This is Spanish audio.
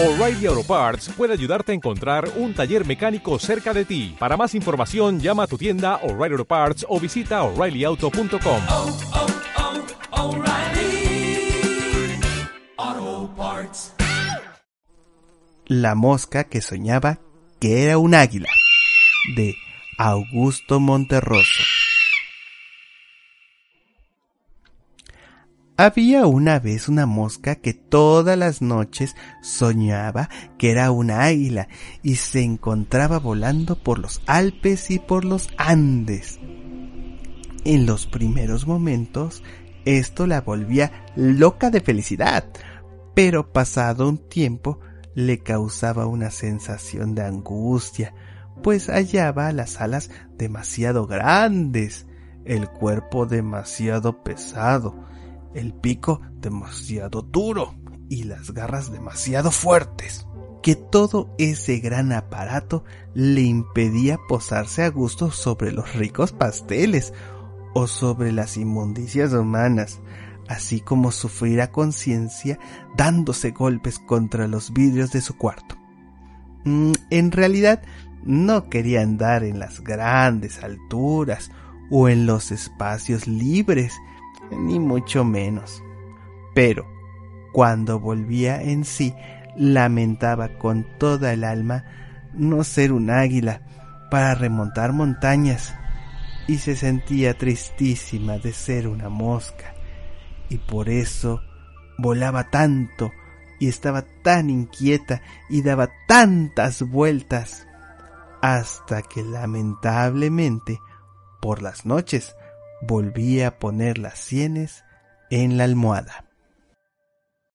O'Reilly Auto Parts puede ayudarte a encontrar un taller mecánico cerca de ti. Para más información, llama a tu tienda O'Reilly Auto Parts o visita oreillyauto.com. oh, oh, Parts. La mosca que soñaba que era un águila de Augusto Monterroso. Había una vez una mosca que todas las noches soñaba que era una águila y se encontraba volando por los Alpes y por los Andes. En los primeros momentos esto la volvía loca de felicidad, pero pasado un tiempo le causaba una sensación de angustia, pues hallaba las alas demasiado grandes, el cuerpo demasiado pesado, el pico demasiado duro y las garras demasiado fuertes, que todo ese gran aparato le impedía posarse a gusto sobre los ricos pasteles o sobre las inmundicias humanas, así como sufrir a conciencia dándose golpes contra los vidrios de su cuarto. Mm, en realidad, no quería andar en las grandes alturas o en los espacios libres, ni mucho menos. Pero, cuando volvía en sí, lamentaba con toda el alma no ser un águila para remontar montañas, y se sentía tristísima de ser una mosca, y por eso volaba tanto y estaba tan inquieta y daba tantas vueltas, hasta que lamentablemente por las noches volvía a poner las sienes en la almohada.